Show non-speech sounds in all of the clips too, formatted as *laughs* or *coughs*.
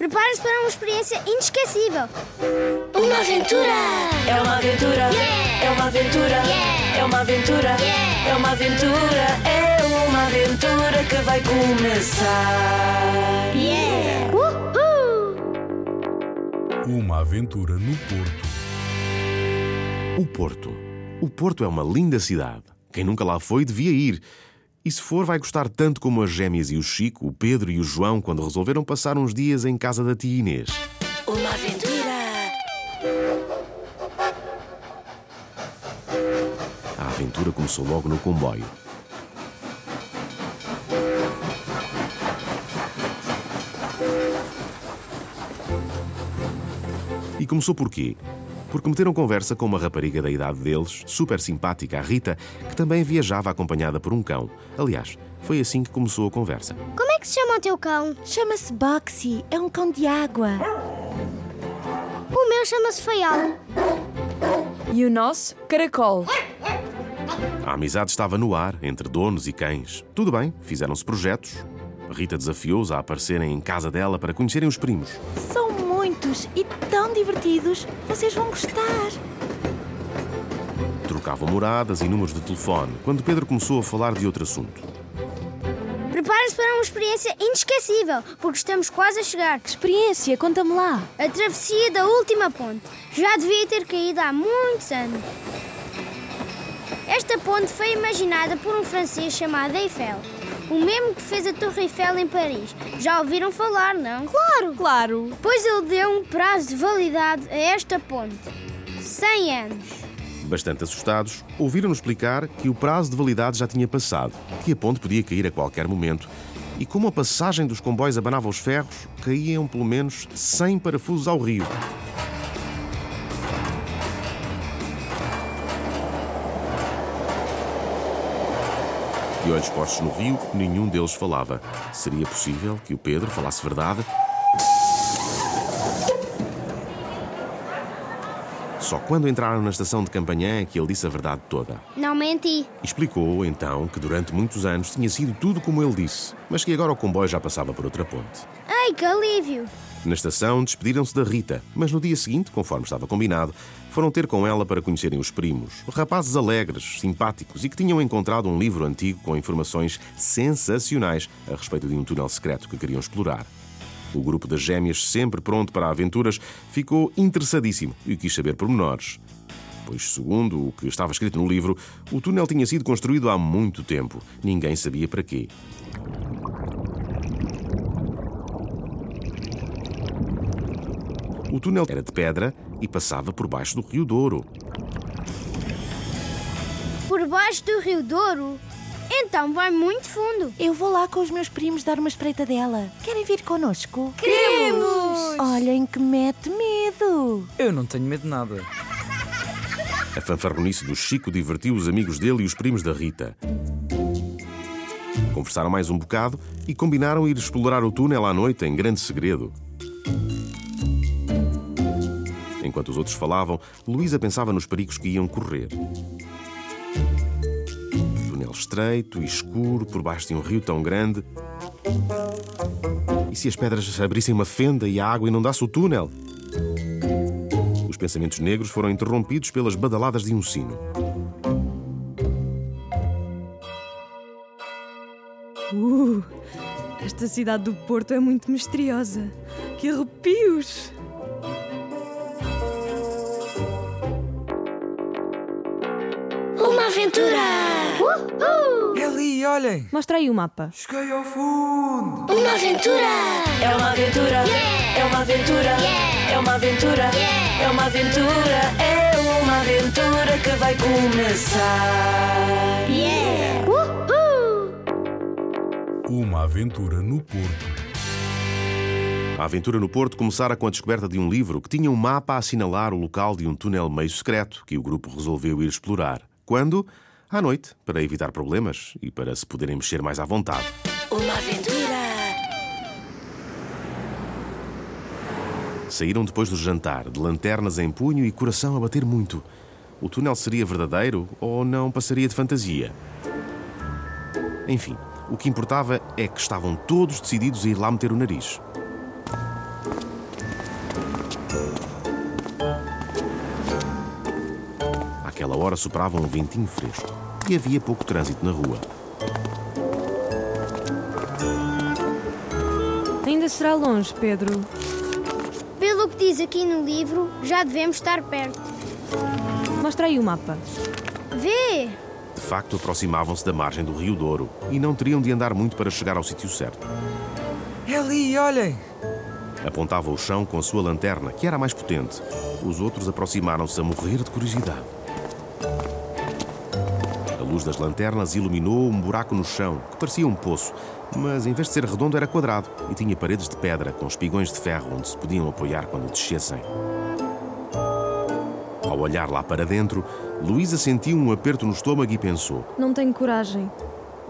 Prepare-se para uma experiência inesquecível. Uma aventura! É uma aventura! É uma aventura! É uma aventura! É uma aventura! É uma aventura que vai começar! Yeah! Uma aventura no Porto. O Porto. O Porto é uma linda cidade. Quem nunca lá foi devia ir. E se for, vai gostar tanto como as gêmeas e o Chico, o Pedro e o João quando resolveram passar uns dias em casa da tia Inês. Uma aventura! A aventura começou logo no comboio. E começou por quê? Porque meteram conversa com uma rapariga da idade deles, super simpática, a Rita, que também viajava acompanhada por um cão. Aliás, foi assim que começou a conversa. Como é que se chama o teu cão? Chama-se Boxy, é um cão de água. O meu chama-se Feial. E o nosso, Caracol. A amizade estava no ar, entre donos e cães. Tudo bem, fizeram-se projetos. Rita desafiou-os a aparecerem em casa dela para conhecerem os primos. São muitos e divertidos. Vocês vão gostar. Trocavam moradas e números de telefone quando Pedro começou a falar de outro assunto. Prepare-se para uma experiência inesquecível, porque estamos quase a chegar. Experiência, conta-me lá. A travessia da última ponte. Já devia ter caído há muitos anos. Esta ponte foi imaginada por um francês chamado Eiffel. O mesmo que fez a Torre Eiffel em Paris. Já ouviram falar, não? Claro! Claro. Pois ele deu um prazo de validade a esta ponte. 100 anos. Bastante assustados, ouviram-nos explicar que o prazo de validade já tinha passado, que a ponte podia cair a qualquer momento. E como a passagem dos comboios abanava os ferros, caíam pelo menos 100 parafusos ao rio. De olhos postos no rio, nenhum deles falava. Seria possível que o Pedro falasse verdade? Só quando entraram na estação de Campanhã é que ele disse a verdade toda. Não menti. Explicou, então, que durante muitos anos tinha sido tudo como ele disse, mas que agora o comboio já passava por outra ponte. Ai, que alívio! Na estação, despediram-se da Rita, mas no dia seguinte, conforme estava combinado, foram ter com ela para conhecerem os primos. Rapazes alegres, simpáticos e que tinham encontrado um livro antigo com informações sensacionais a respeito de um túnel secreto que queriam explorar. O grupo das gêmeas, sempre pronto para aventuras, ficou interessadíssimo e quis saber pormenores. Pois, segundo o que estava escrito no livro, o túnel tinha sido construído há muito tempo. Ninguém sabia para quê. O túnel era de pedra e passava por baixo do Rio Douro. Por baixo do Rio Douro? Então vai muito fundo. Eu vou lá com os meus primos dar uma espreita dela. Querem vir connosco? Queremos! Olhem que mete medo. Eu não tenho medo de nada. A fanfarronice do Chico divertiu os amigos dele e os primos da Rita. Conversaram mais um bocado e combinaram ir explorar o túnel à noite em grande segredo. Enquanto os outros falavam, Luísa pensava nos perigos que iam correr. Túnel estreito e escuro por baixo de um rio tão grande. E se as pedras abrissem uma fenda e a água inundasse o túnel? Os pensamentos negros foram interrompidos pelas badaladas de um sino. Uh, esta cidade do Porto é muito misteriosa. Que arrepios! Ali, olhem! Mostra aí o mapa. Cheguei ao fundo! Uma aventura! É uma aventura! É uma aventura! É uma aventura! É uma aventura! É uma aventura que vai começar! Yeah! Uma aventura no Porto. A aventura no Porto começara com a descoberta de um livro que tinha um mapa a assinalar o local de um túnel meio secreto que o grupo resolveu ir explorar. Quando? À noite, para evitar problemas e para se poderem mexer mais à vontade. Uma aventura. Saíram depois do jantar, de lanternas em punho e coração a bater muito. O túnel seria verdadeiro ou não passaria de fantasia? Enfim, o que importava é que estavam todos decididos a ir lá meter o nariz. Hora soprava um ventinho fresco e havia pouco trânsito na rua. Ainda será longe, Pedro. Pelo que diz aqui no livro, já devemos estar perto. Mostra aí o mapa. Vê! De facto, aproximavam-se da margem do Rio Douro e não teriam de andar muito para chegar ao sítio certo. É ali, olhem! Apontava o chão com a sua lanterna, que era a mais potente. Os outros aproximaram-se a morrer de curiosidade. A luz das lanternas iluminou um buraco no chão, que parecia um poço, mas em vez de ser redondo era quadrado e tinha paredes de pedra com espigões de ferro onde se podiam apoiar quando descessem. Ao olhar lá para dentro, Luísa sentiu um aperto no estômago e pensou: Não tenho coragem.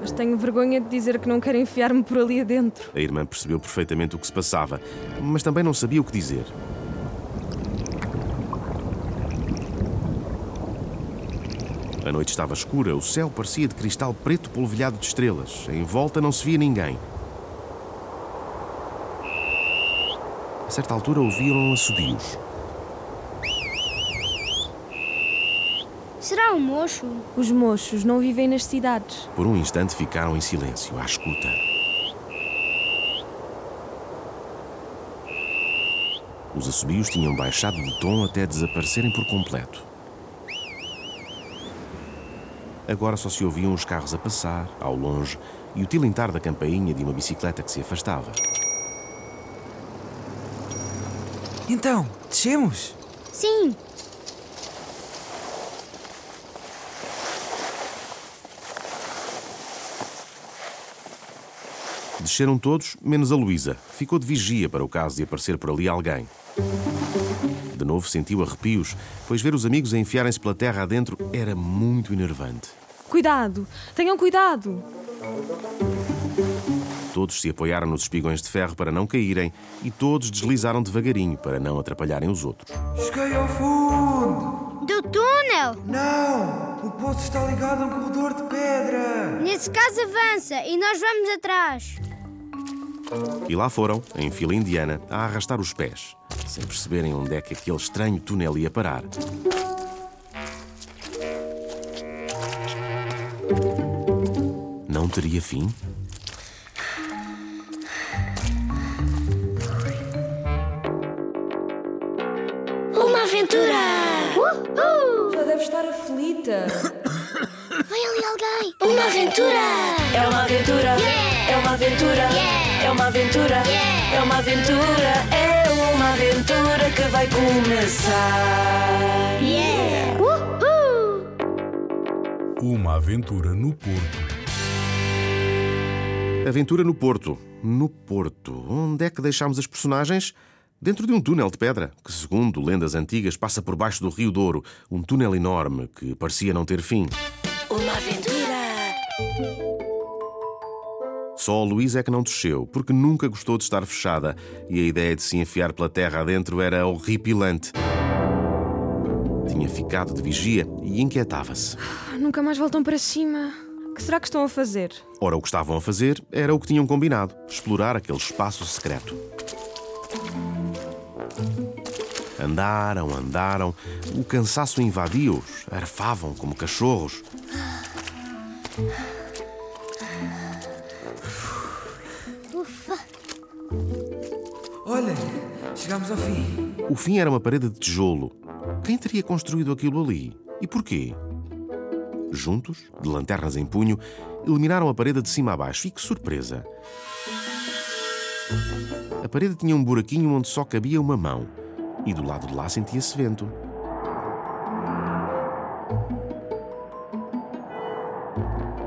Mas tenho vergonha de dizer que não quero enfiar-me por ali adentro. A irmã percebeu perfeitamente o que se passava, mas também não sabia o que dizer. A noite estava escura, o céu parecia de cristal preto polvilhado de estrelas. Em volta não se via ninguém. A certa altura ouviram assobios. Será um mocho? Os mochos não vivem nas cidades. Por um instante ficaram em silêncio, à escuta. Os assobios tinham baixado de tom até desaparecerem por completo. Agora só se ouviam os carros a passar, ao longe, e o tilintar da campainha de uma bicicleta que se afastava. Então, descemos? Sim! Desceram todos, menos a Luísa, que ficou de vigia para o caso de aparecer por ali alguém. De novo sentiu arrepios, pois ver os amigos a enfiarem-se pela terra adentro era muito enervante. Cuidado! Tenham cuidado! Todos se apoiaram nos espigões de ferro para não caírem e todos deslizaram devagarinho para não atrapalharem os outros. Cheguei ao fundo! Do túnel! Não! O poço está ligado a um corredor de pedra! Nesse caso avança e nós vamos atrás. E lá foram, em fila indiana, a arrastar os pés, sem perceberem onde é que aquele estranho túnel ia parar. Não teria fim? Uma aventura. Já deve estar aflita. *coughs* Vai ali alguém! Uma aventura. É uma aventura. É uma aventura. É uma aventura. É uma aventura. É uma aventura que vai começar. Uhul! Uma aventura no Porto. Aventura no Porto. No Porto. Onde é que deixámos as personagens? Dentro de um túnel de pedra, que, segundo lendas antigas, passa por baixo do Rio Douro. Um túnel enorme que parecia não ter fim. Uma aventura. Só a Luísa é que não desceu, porque nunca gostou de estar fechada e a ideia de se enfiar pela terra adentro era horripilante. Tinha ficado de vigia e inquietava-se. Nunca mais voltam para cima. O que será que estão a fazer? Ora, o que estavam a fazer era o que tinham combinado: explorar aquele espaço secreto. Andaram, andaram, o cansaço invadiu-os, arfavam como cachorros. Chegámos ao fim. O fim era uma parede de tijolo. Quem teria construído aquilo ali? E porquê? Juntos, de lanternas em punho, iluminaram a parede de cima a baixo. E que surpresa! A parede tinha um buraquinho onde só cabia uma mão. E do lado de lá sentia-se vento.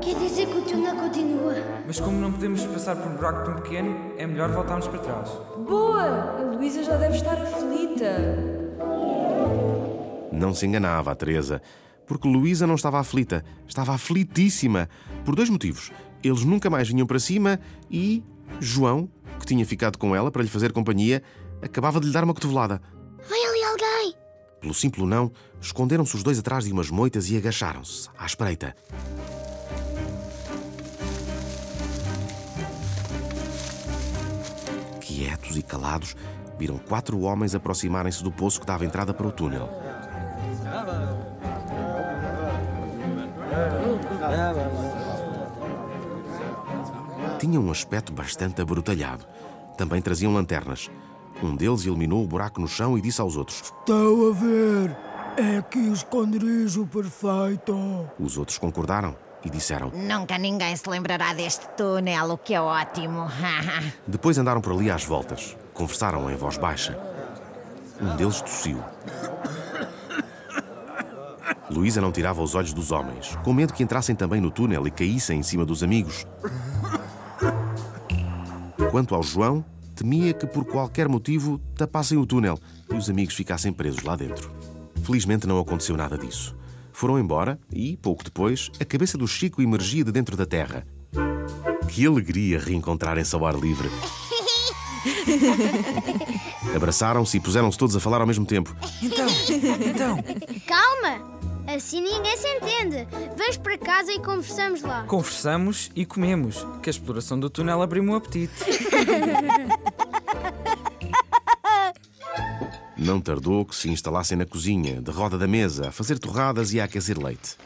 Quer dizer que o túnel continua? Mas como não podemos passar por um buraco tão pequeno, é melhor voltarmos para trás. Boa! Luísa já deve estar aflita. Não se enganava a Teresa, porque Luísa não estava aflita, estava aflitíssima. Por dois motivos. Eles nunca mais vinham para cima e João, que tinha ficado com ela para lhe fazer companhia, acabava de lhe dar uma cotovelada. Vem ali alguém! Pelo simples não, esconderam-se os dois atrás de umas moitas e agacharam-se, à espreita. Quietos e calados, viram quatro homens aproximarem-se do poço que dava entrada para o túnel. Tinham um aspecto bastante abrutalhado. Também traziam lanternas. Um deles iluminou o buraco no chão e disse aos outros: Estão a ver? É aqui o esconderijo perfeito. Os outros concordaram e disseram. Nunca ninguém se lembrará deste túnel, o que é ótimo. *laughs* Depois andaram por ali às voltas. Conversaram em voz baixa. Um deles tossiu. Luísa não tirava os olhos dos homens, com medo que entrassem também no túnel e caíssem em cima dos amigos. Quanto ao João, temia que por qualquer motivo tapassem o túnel e os amigos ficassem presos lá dentro. Felizmente não aconteceu nada disso. Foram embora e, pouco depois, a cabeça do Chico emergia de dentro da terra. Que alegria reencontrarem-se ao ar livre. *laughs* Abraçaram-se e puseram-se todos a falar ao mesmo tempo. Então, então, Calma! Assim ninguém se entende. Vens para casa e conversamos lá. conversamos e comemos, que a exploração do túnel abriu-me o apetite. Não tardou que se instalassem na cozinha, de roda da mesa, a fazer torradas e a aquecer leite.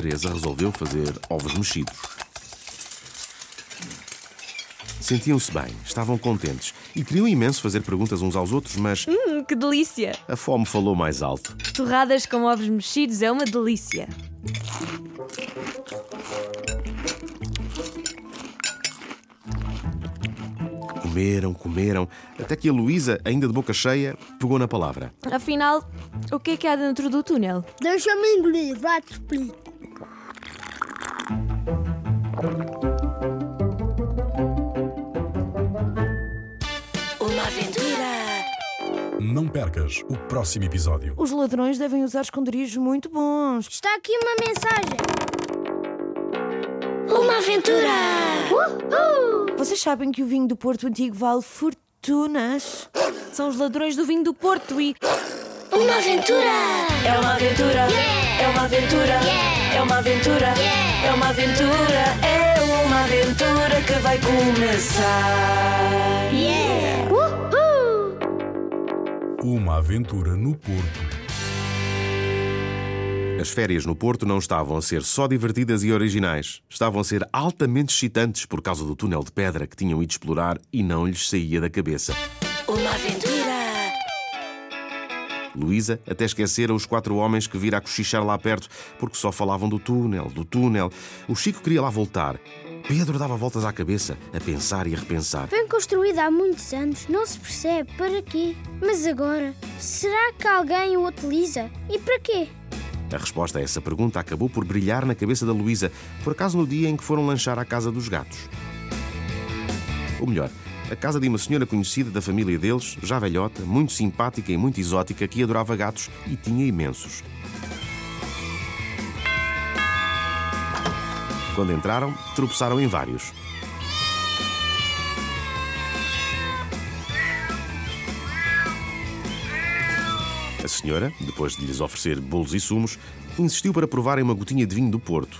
Teresa resolveu fazer ovos mexidos. Sentiam-se bem, estavam contentes e queriam imenso fazer perguntas uns aos outros, mas Hum, que delícia! a fome falou mais alto. Torradas com ovos mexidos é uma delícia. Comeram, comeram, até que a Luísa, ainda de boca cheia, pegou na palavra. Afinal, o que é que há dentro do túnel? Deixa-me engolir, vai-te explico. Uma aventura. Não percas o próximo episódio. Os ladrões devem usar esconderijos muito bons. Está aqui uma mensagem. Uma aventura. Vocês sabem que o vinho do Porto Antigo vale fortunas? São os ladrões do vinho do Porto e. Uma aventura. É uma aventura. É uma aventura. É uma aventura. É uma aventura. É uma aventura que vai começar. Uma aventura no Porto. As férias no Porto não estavam a ser só divertidas e originais, estavam a ser altamente excitantes por causa do túnel de pedra que tinham ido explorar e não lhes saía da cabeça. Luísa até esquecera os quatro homens que vira a cochichar lá perto, porque só falavam do túnel, do túnel. O Chico queria lá voltar. Pedro dava voltas à cabeça, a pensar e a repensar. Foi construída há muitos anos, não se percebe para quê. Mas agora, será que alguém o utiliza? E para quê? A resposta a essa pergunta acabou por brilhar na cabeça da Luísa, por acaso no dia em que foram lanchar à casa dos gatos. Ou melhor, a casa de uma senhora conhecida da família deles, já velhota, muito simpática e muito exótica, que adorava gatos e tinha imensos. Quando entraram, tropeçaram em vários. A senhora, depois de lhes oferecer bolos e sumos, insistiu para provarem uma gotinha de vinho do Porto.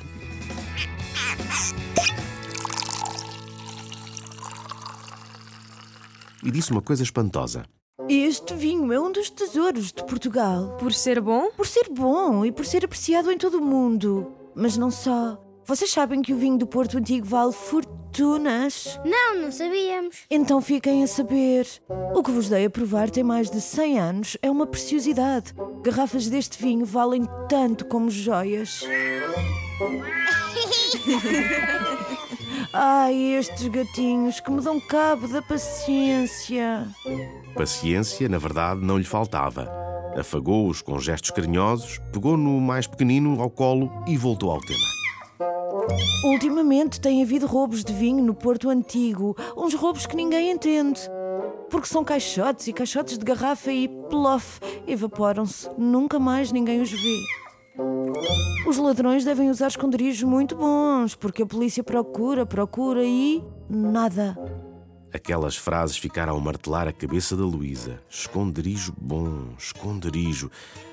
E disse uma coisa espantosa. Este vinho é um dos tesouros de Portugal. Por ser bom? Por ser bom e por ser apreciado em todo o mundo. Mas não só. Vocês sabem que o vinho do Porto Antigo vale fortunas? Não, não sabíamos. Então fiquem a saber. O que vos dei a provar tem mais de 100 anos, é uma preciosidade. Garrafas deste vinho valem tanto como joias. *laughs* Ai, estes gatinhos que me dão cabo da paciência. Paciência, na verdade, não lhe faltava. Afagou-os com gestos carinhosos, pegou no mais pequenino ao colo e voltou ao tema. Ultimamente tem havido roubos de vinho no Porto Antigo, uns roubos que ninguém entende. Porque são caixotes e caixotes de garrafa e plof, evaporam-se. Nunca mais ninguém os vê. Os ladrões devem usar esconderijos muito bons, porque a polícia procura, procura e. nada. Aquelas frases ficaram a martelar a cabeça da Luísa. Esconderijo bom, esconderijo.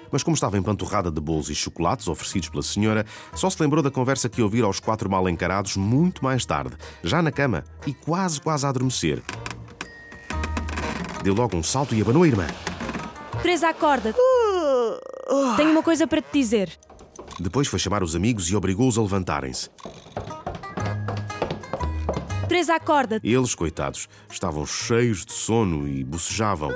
Mas como estava empanturrada de bolos e chocolates oferecidos pela senhora, só se lembrou da conversa que ouvira aos quatro mal encarados muito mais tarde, já na cama e quase, quase a adormecer. Deu logo um salto e abanou a irmã. Teresa, acorda. Tenho uma coisa para te dizer. Depois foi chamar os amigos e obrigou-os a levantarem-se. Teresa, acorda. Eles, coitados, estavam cheios de sono e bocejavam.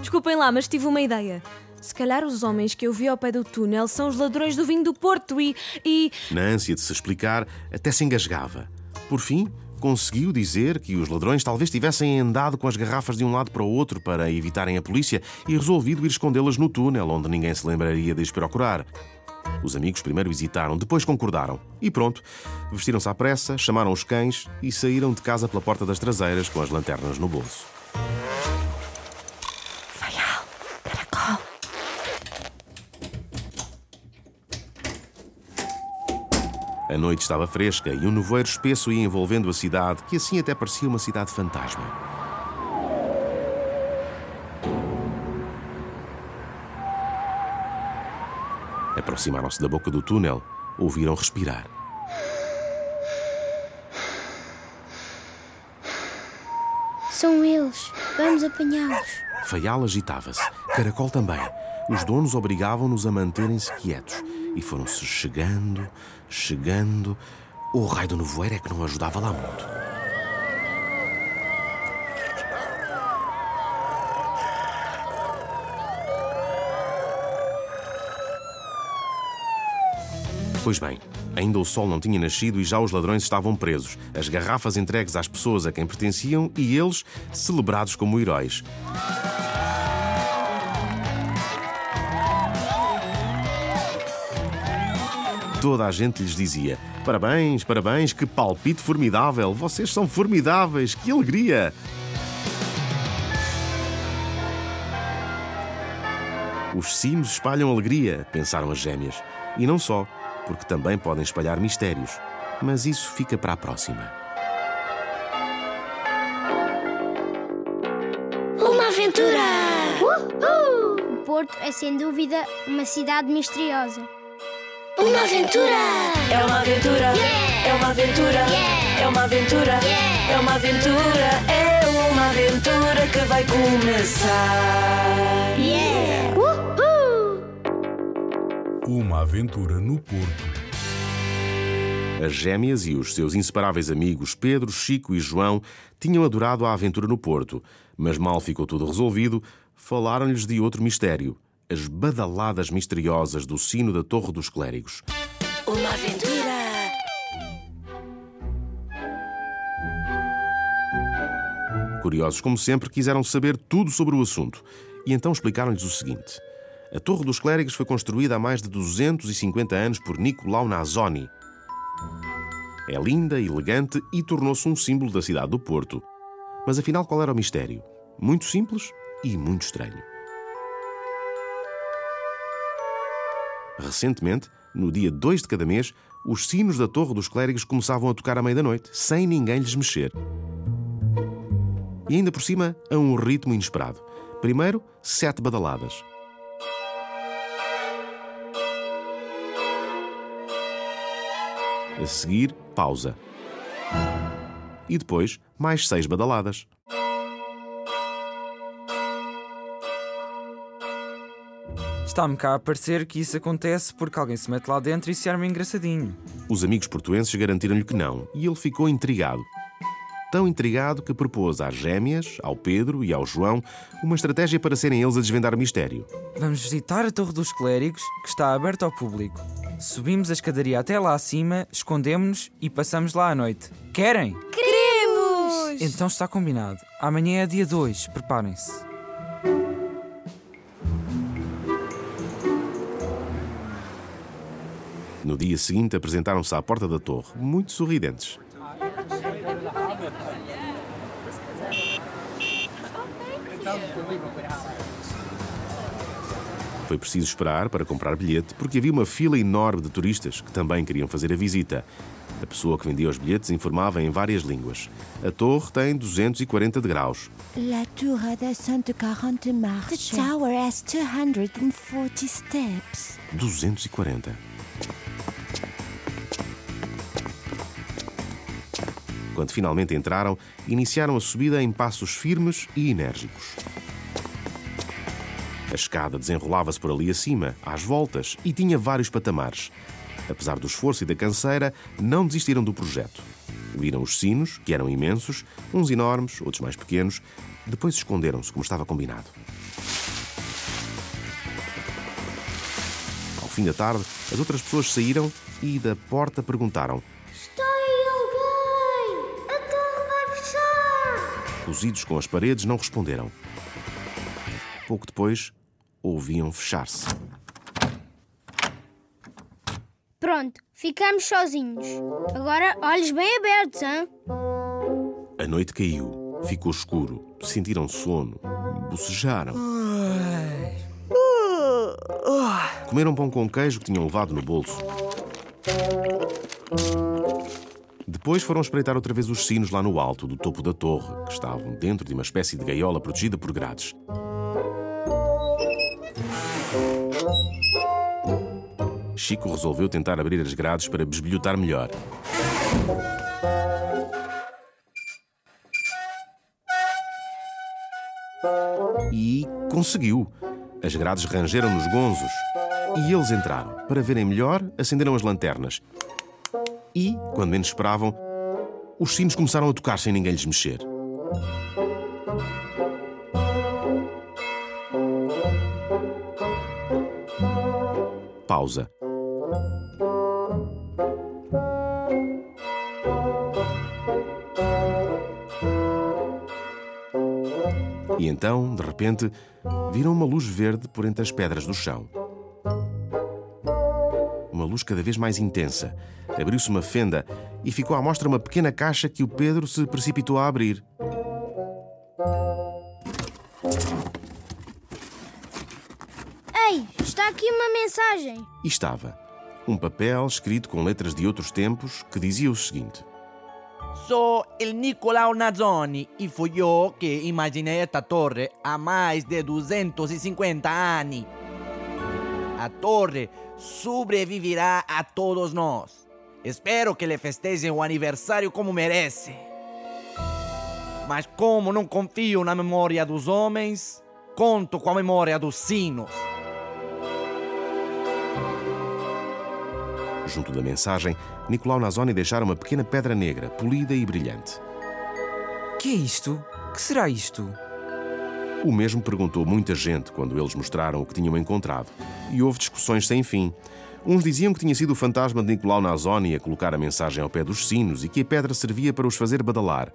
Desculpem lá, mas tive uma ideia. Se calhar os homens que eu vi ao pé do túnel são os ladrões do vinho do Porto e. e. Na ânsia de se explicar, até se engasgava. Por fim, conseguiu dizer que os ladrões talvez tivessem andado com as garrafas de um lado para o outro para evitarem a polícia e resolvido ir escondê-las no túnel, onde ninguém se lembraria de as procurar. Os amigos primeiro hesitaram, depois concordaram. E pronto, vestiram-se à pressa, chamaram os cães e saíram de casa pela porta das traseiras com as lanternas no bolso. A noite estava fresca e um nevoeiro espesso ia envolvendo a cidade, que assim até parecia uma cidade fantasma. Aproximaram-se da boca do túnel, ouviram respirar. São eles. Vamos apanhá-los. Faial agitava-se, Caracol também. Os donos obrigavam-nos a manterem-se quietos e foram-se chegando, chegando. O raio do nevoeiro é que não ajudava lá muito. Pois bem, ainda o sol não tinha nascido e já os ladrões estavam presos, as garrafas entregues às pessoas a quem pertenciam e eles celebrados como heróis. Toda a gente lhes dizia: Parabéns, parabéns, que palpite formidável! Vocês são formidáveis, que alegria! Os sinos espalham alegria, pensaram as gêmeas. E não só, porque também podem espalhar mistérios. Mas isso fica para a próxima. Uma aventura! Uhul! O Porto é sem dúvida uma cidade misteriosa. Uma aventura! É uma aventura! É uma aventura! É uma aventura! É uma aventura! É uma aventura que vai começar! Yeah! Uhul! Uma aventura no Porto. As gêmeas e os seus inseparáveis amigos Pedro, Chico e João tinham adorado a aventura no Porto, mas mal ficou tudo resolvido, falaram-lhes de outro mistério: as badaladas misteriosas do sino da Torre dos Clérigos. Uma aventura! Curiosos como sempre, quiseram saber tudo sobre o assunto e então explicaram-lhes o seguinte: a Torre dos Clérigos foi construída há mais de 250 anos por Nicolau Nazoni. É linda, elegante e tornou-se um símbolo da cidade do Porto. Mas afinal, qual era o mistério? Muito simples e muito estranho. Recentemente, no dia 2 de cada mês, os sinos da Torre dos Clérigos começavam a tocar à meia-noite, sem ninguém lhes mexer. E ainda por cima, a um ritmo inesperado. Primeiro, sete badaladas. A seguir, pausa. E depois, mais seis badaladas. Está-me cá a parecer que isso acontece porque alguém se mete lá dentro e se arma engraçadinho. Os amigos portuenses garantiram-lhe que não, e ele ficou intrigado. Tão intrigado que propôs às gêmeas, ao Pedro e ao João uma estratégia para serem eles a desvendar o mistério. Vamos visitar a Torre dos Clérigos, que está aberta ao público. Subimos a escadaria até lá acima, escondemos-nos e passamos lá à noite. Querem? Queremos! Então está combinado. Amanhã é dia 2, preparem-se. No dia seguinte, apresentaram-se à porta da torre, muito sorridentes. Foi preciso esperar para comprar bilhete porque havia uma fila enorme de turistas que também queriam fazer a visita. A pessoa que vendia os bilhetes informava em várias línguas. A torre tem 240 degraus. La tour a 240 marches. The tower has 240 steps. 240. Quando finalmente entraram, iniciaram a subida em passos firmes e enérgicos. A escada desenrolava-se por ali acima, às voltas, e tinha vários patamares. Apesar do esforço e da canseira, não desistiram do projeto. Viram os sinos, que eram imensos, uns enormes, outros mais pequenos, depois esconderam-se, como estava combinado. Ao fim da tarde, as outras pessoas saíram e da porta perguntaram: Cozidos com as paredes, não responderam. Pouco depois, ouviam fechar-se. Pronto, ficamos sozinhos. Agora, olhos bem abertos, hã? A noite caiu, ficou escuro, sentiram sono, bocejaram. Comeram pão com queijo que tinham levado no bolso. Depois foram espreitar outra vez os sinos lá no alto, do topo da torre, que estavam dentro de uma espécie de gaiola protegida por grades. Chico resolveu tentar abrir as grades para besbilhotar melhor. E conseguiu. As grades rangeram nos gonzos. E eles entraram. Para verem melhor, acenderam as lanternas. E, quando menos esperavam, os sinos começaram a tocar sem ninguém lhes mexer. Pausa. E então, de repente, viram uma luz verde por entre as pedras do chão. Uma luz cada vez mais intensa. Abriu-se uma fenda e ficou à mostra uma pequena caixa que o Pedro se precipitou a abrir. Ei, está aqui uma mensagem. E estava um papel escrito com letras de outros tempos que dizia o seguinte: Sou el Nicolau Nazzoni e fui eu que imaginei esta torre há mais de 250 anos. A torre sobreviverá a todos nós. Espero que lhe festejem o aniversário como merece. Mas como não confio na memória dos homens, conto com a memória dos sinos. Junto da mensagem, Nicolau Nazoni deixara uma pequena pedra negra, polida e brilhante. Que é isto? Que será isto? O mesmo perguntou muita gente quando eles mostraram o que tinham encontrado. E houve discussões sem fim. Uns diziam que tinha sido o fantasma de Nicolau Nazoni a colocar a mensagem ao pé dos sinos e que a pedra servia para os fazer badalar.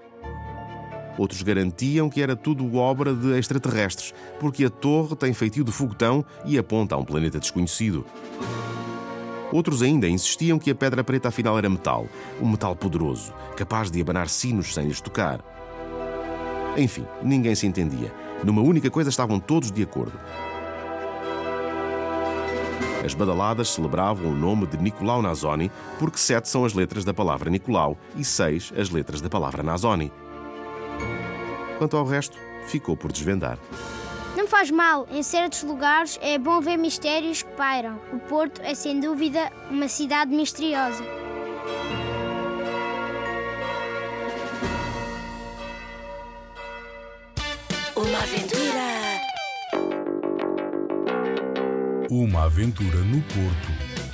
Outros garantiam que era tudo obra de extraterrestres, porque a torre tem feitio de foguetão e aponta a um planeta desconhecido. Outros ainda insistiam que a pedra preta afinal era metal, um metal poderoso, capaz de abanar sinos sem lhes tocar. Enfim, ninguém se entendia. Numa única coisa estavam todos de acordo. As badaladas celebravam o nome de Nicolau Nazoni porque sete são as letras da palavra Nicolau e seis as letras da palavra Nazoni. Quanto ao resto, ficou por desvendar. Não faz mal, em certos lugares é bom ver mistérios que pairam. O Porto é sem dúvida uma cidade misteriosa. Uma aventura. Uma aventura no Porto,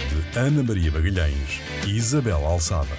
de Ana Maria Magalhães e Isabel Alçada.